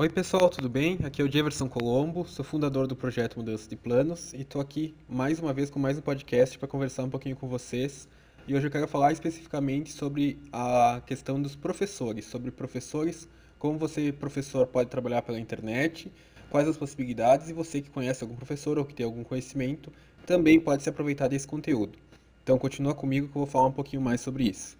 Oi pessoal, tudo bem? Aqui é o Jefferson Colombo, sou fundador do projeto Mudança de Planos e estou aqui mais uma vez com mais um podcast para conversar um pouquinho com vocês. E hoje eu quero falar especificamente sobre a questão dos professores, sobre professores, como você, professor, pode trabalhar pela internet, quais as possibilidades e você que conhece algum professor ou que tem algum conhecimento também pode se aproveitar desse conteúdo. Então continua comigo que eu vou falar um pouquinho mais sobre isso.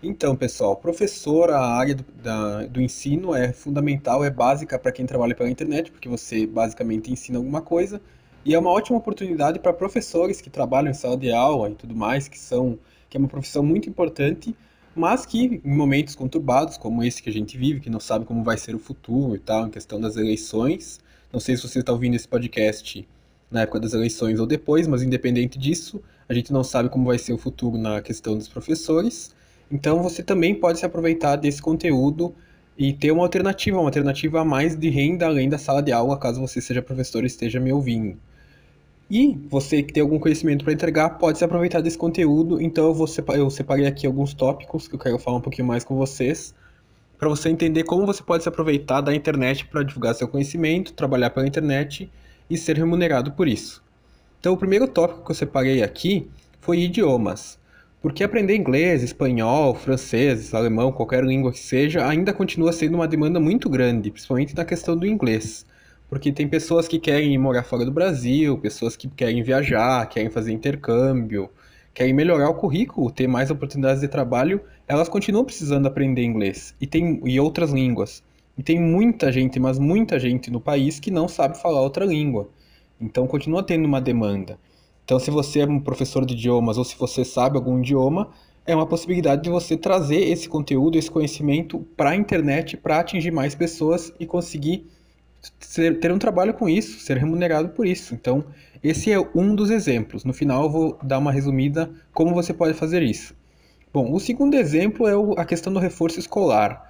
Então, pessoal, professor, a área do, da- do ensino é fundamental, é básica para quem trabalha pela internet, porque você basicamente ensina alguma coisa, e é uma ótima oportunidade para professores que trabalham em sala de aula e tudo mais, que são, que é uma profissão muito importante, mas que em momentos conturbados, como esse que a gente vive, que não sabe como vai ser o futuro e tal, em questão das eleições, não sei se você está ouvindo esse podcast na época das eleições ou depois, mas independente disso, a gente não sabe como vai ser o futuro na questão dos professores. Então você também pode se aproveitar desse conteúdo e ter uma alternativa, uma alternativa a mais de renda além da sala de aula, caso você seja professor e esteja me ouvindo. E você que tem algum conhecimento para entregar, pode se aproveitar desse conteúdo. Então eu vou eu separei aqui alguns tópicos que eu quero falar um pouquinho mais com vocês, para você entender como você pode se aproveitar da internet para divulgar seu conhecimento, trabalhar pela internet e ser remunerado por isso. Então, o primeiro tópico que eu separei aqui foi idiomas. Porque aprender inglês, espanhol, francês, alemão, qualquer língua que seja, ainda continua sendo uma demanda muito grande, principalmente na questão do inglês. Porque tem pessoas que querem morar fora do Brasil, pessoas que querem viajar, querem fazer intercâmbio, querem melhorar o currículo, ter mais oportunidades de trabalho, elas continuam precisando aprender inglês e tem e outras línguas. E tem muita gente, mas muita gente no país que não sabe falar outra língua. Então continua tendo uma demanda. Então, se você é um professor de idiomas ou se você sabe algum idioma, é uma possibilidade de você trazer esse conteúdo, esse conhecimento para a internet para atingir mais pessoas e conseguir ser- ter um trabalho com isso, ser remunerado por isso. Então, esse é um dos exemplos. No final, eu vou dar uma resumida como você pode fazer isso. Bom, o segundo exemplo é a questão do reforço escolar.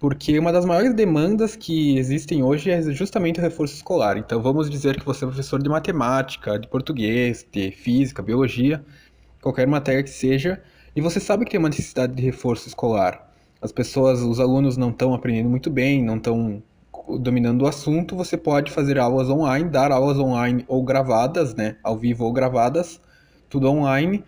Porque uma das maiores demandas que existem hoje é justamente o reforço escolar. Então, vamos dizer que você é professor de matemática, de português, de física, biologia, qualquer matéria que seja, e você sabe que tem uma necessidade de reforço escolar. As pessoas, os alunos não estão aprendendo muito bem, não estão dominando o assunto, você pode fazer aulas online, dar aulas online ou gravadas, né, ao vivo ou gravadas, tudo online,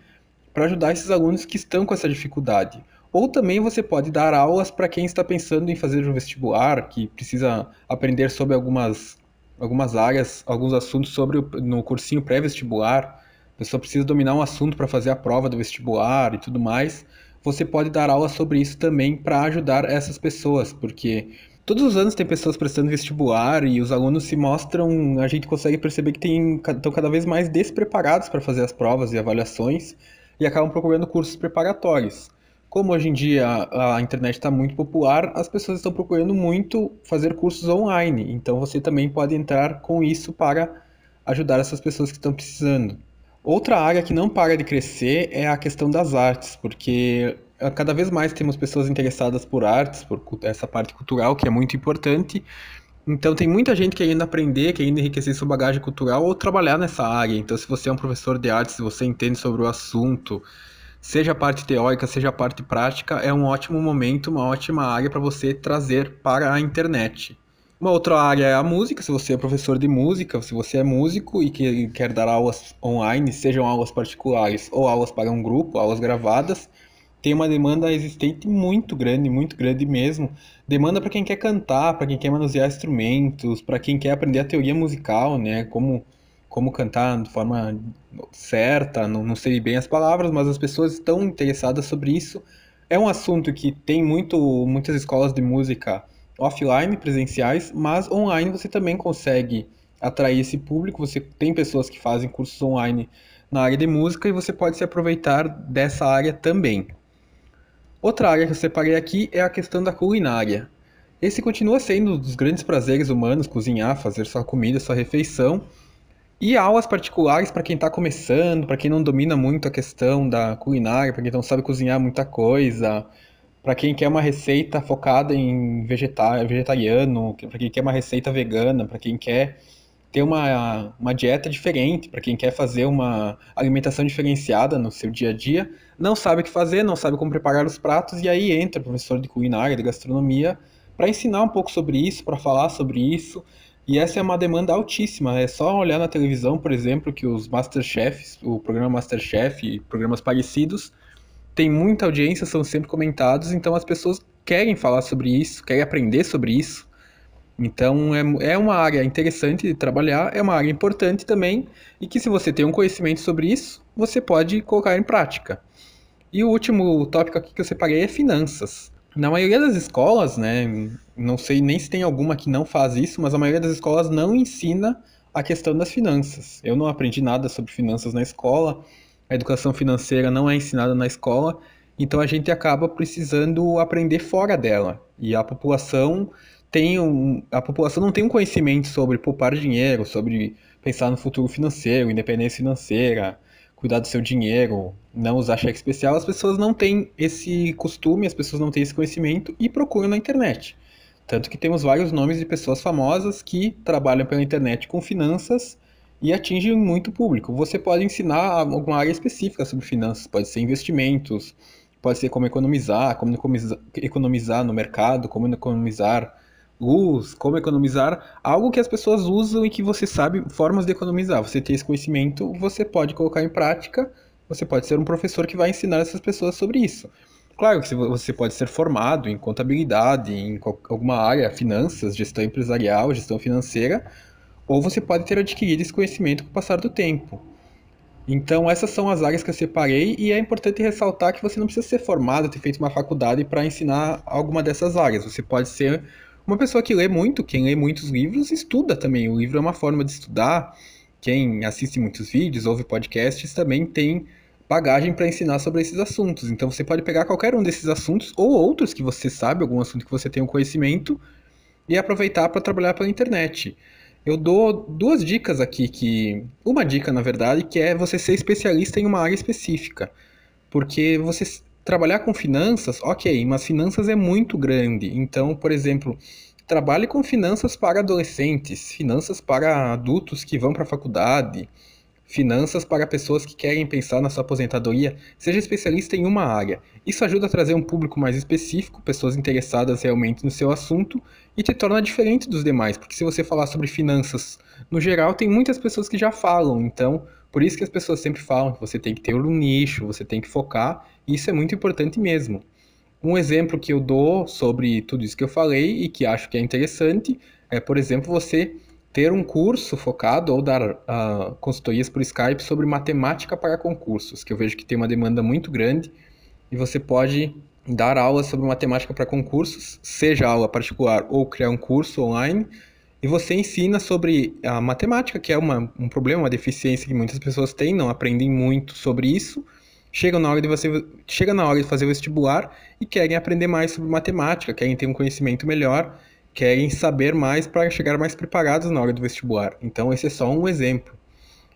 para ajudar esses alunos que estão com essa dificuldade. Ou também você pode dar aulas para quem está pensando em fazer o vestibular, que precisa aprender sobre algumas, algumas áreas, alguns assuntos sobre o, no cursinho pré-vestibular. A pessoa precisa dominar um assunto para fazer a prova do vestibular e tudo mais. Você pode dar aulas sobre isso também para ajudar essas pessoas, porque todos os anos tem pessoas prestando vestibular e os alunos se mostram, a gente consegue perceber que tem, estão cada vez mais despreparados para fazer as provas e avaliações e acabam procurando cursos preparatórios. Como hoje em dia a internet está muito popular, as pessoas estão procurando muito fazer cursos online. Então você também pode entrar com isso para ajudar essas pessoas que estão precisando. Outra área que não para de crescer é a questão das artes, porque eh, cada vez mais temos pessoas interessadas por artes, por essa parte cultural que é muito importante. Então tem muita gente querendo aprender, querendo enriquecer sua bagagem cultural ou trabalhar nessa área. Então se você é um professor de artes, se você entende sobre o assunto, seja a parte teórica, seja a parte prática, é um ótimo momento, uma ótima área para você trazer para a internet. Uma outra área é a música, se você é professor de música, se você é músico e que- quer dar aulas online, sejam aulas particulares ou aulas para um grupo, aulas gravadas, tem uma demanda existente muito grande, muito grande mesmo. Demanda para quem quer cantar, para quem quer manusear instrumentos, para quem quer aprender a teoria musical, né? Como, como cantar de forma certa, não, não sei bem as palavras, mas as pessoas estão interessadas sobre isso. É um assunto que tem muito, muitas escolas de música offline, presenciais, mas online você também consegue atrair esse público. Você tem pessoas que fazem cursos online na área de música e você pode se aproveitar dessa área também. Outra área que eu separei aqui é a questão da culinária. Esse continua sendo um dos grandes prazeres humanos, cozinhar, fazer sua comida, sua refeição. E aulas particulares para quem está começando, para quem não domina muito a questão da culinária, para quem não sabe cozinhar muita coisa, para quem quer uma receita focada em vegeta vegetariano, para quem quer uma receita vegana, para quem quer ter uma, uma dieta diferente, para quem quer fazer uma alimentação diferenciada no seu dia a dia, não sabe o que fazer, não sabe como preparar os pratos, e aí entra o professor de culinária, de gastronomia, para ensinar um pouco sobre isso, para falar sobre isso. E essa é uma demanda altíssima. É só olhar na televisão, por exemplo, que os Masterchefs, o programa Masterchef e programas parecidos, tem muita audiência, são sempre comentados, então as pessoas querem falar sobre isso, querem aprender sobre isso. Então é, é uma área interessante de trabalhar, é uma área importante também, e que se você tem um conhecimento sobre isso, você pode colocar em prática. E o último tópico aqui que eu separei é finanças. Na maioria das escolas, né, não sei nem se tem alguma que não faz isso, mas a maioria das escolas não ensina a questão das finanças. Eu não aprendi nada sobre finanças na escola, a educação financeira não é ensinada na escola, então a gente acaba precisando aprender fora dela. E a população tem um, a população não tem um conhecimento sobre poupar dinheiro, sobre pensar no futuro financeiro, independência financeira, cuidar do seu dinheiro, não usar cheque especial. As pessoas não têm esse costume, as pessoas não têm esse conhecimento e procuram na internet. Tanto que temos vários nomes de pessoas famosas que trabalham pela internet com finanças e atinge muito público. Você pode ensinar alguma área específica sobre finanças, pode ser investimentos, pode ser como economizar, como economizar no mercado, como economizar luz, como economizar, algo que as pessoas usam e que você sabe formas de economizar. Você tem esse conhecimento, você pode colocar em prática, você pode ser um professor que vai ensinar essas pessoas sobre isso. Claro que você pode ser formado em contabilidade, em alguma área, finanças, gestão empresarial, gestão financeira, ou você pode ter adquirido esse conhecimento com o passar do tempo. Então, essas são as áreas que eu separei e é importante ressaltar que você não precisa ser formado, ter feito uma faculdade para ensinar alguma dessas áreas. Você pode ser uma pessoa que lê muito, quem lê muitos livros, estuda também. O livro é uma forma de estudar. Quem assiste muitos vídeos, ouve podcasts, também tem bagagem para ensinar sobre esses assuntos. Então, você pode pegar qualquer um desses assuntos ou outros que você sabe, algum assunto que você tem um conhecimento, e aproveitar para trabalhar pela internet. Eu dou duas dicas aqui que uma dica, na verdade, que é você ser especialista em uma área específica. Porque você trabalhar com finanças, OK, mas finanças é muito grande. Então, por exemplo, trabalhe com finanças para adolescentes, finanças para adultos que vão para a faculdade, finanças para pessoas que querem pensar na sua aposentadoria, seja especialista em uma área. Isso ajuda a trazer um público mais específico, pessoas interessadas realmente no seu assunto, e te torna diferente dos demais, porque se você falar sobre finanças no geral, tem muitas pessoas que já falam, então por isso que as pessoas sempre falam que você tem que ter um nicho, você tem que focar, e isso é muito importante mesmo. Um exemplo que eu dou sobre tudo isso que eu falei e que acho que é interessante é, por exemplo, você ter um curso focado ou dar uh, consultorias por Skype sobre matemática para concursos, que eu vejo que tem uma demanda muito grande e você pode dar aulas sobre matemática para concursos, seja aula particular ou criar um curso online, e você ensina sobre a matemática, que é uma, um problema, uma deficiência que muitas pessoas têm, não aprendem muito sobre isso. Chega na hora de você chega na hora de fazer o vestibular e querem aprender mais sobre matemática, querem ter um conhecimento melhor querem saber mais para chegar mais preparados na hora do vestibular. Então, esse é só um exemplo.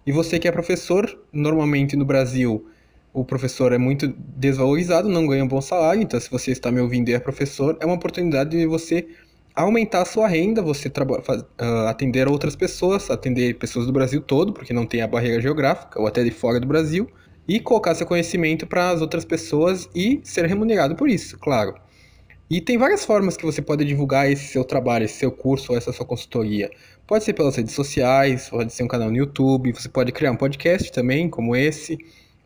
E você que é professor, normalmente no Brasil, o professor é muito desvalorizado, não ganha um bom salário. Então, se você está me ouvindo e é professor, é uma oportunidade de você aumentar a sua renda, você uh, atender outras pessoas, atender pessoas do Brasil todo, porque não tem a barreira geográfica, ou até de fora do Brasil, e colocar seu conhecimento para as outras pessoas e ser remunerado por isso, claro. E tem várias formas que você pode divulgar esse seu trabalho, esse seu curso ou essa sua consultoria. Pode ser pelas redes sociais, pode ser um canal no YouTube, você pode criar um podcast também, como esse,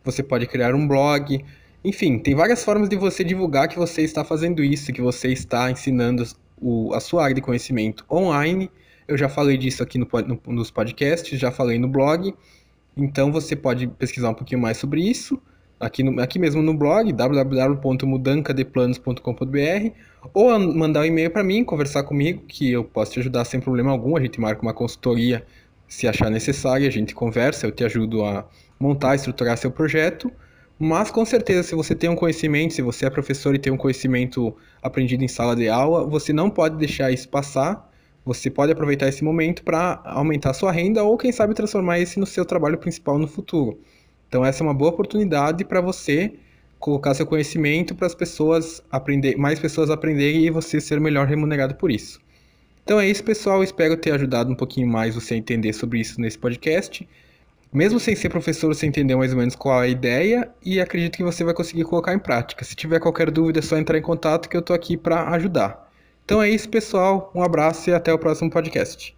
você pode criar um blog. Enfim, tem várias formas de você divulgar que você está fazendo isso, que você está ensinando o, a sua área de conhecimento online. Eu já falei disso aqui no, no, nos podcasts, já falei no blog. Então você pode pesquisar um pouquinho mais sobre isso aqui, no, aqui mesmo no blog, www.mudancadeplanos.com.br, ou mandar um e-mail para mim, conversar comigo, que eu posso te ajudar sem problema algum. A gente marca uma consultoria se achar necessário, a gente conversa, eu te ajudo a montar, estruturar seu projeto. Mas com certeza, se você tem um conhecimento, se você é professor e tem um conhecimento aprendido em sala de aula, você não pode deixar isso passar. Você pode aproveitar esse momento para aumentar sua renda ou, quem sabe, transformar esse no seu trabalho principal no futuro. Então essa é uma boa oportunidade para você colocar seu conhecimento para as pessoas aprender, mais pessoas aprenderem e você ser melhor remunerado por isso. Então é isso, pessoal. Espero ter ajudado um pouquinho mais você a entender sobre isso nesse podcast. Mesmo sem ser professor, você entendeu mais ou menos qual é a ideia e acredito que você vai conseguir colocar em prática. Se tiver qualquer dúvida, é só entrar em contato que eu estou aqui para ajudar. Então é isso, pessoal. Um abraço e até o próximo podcast.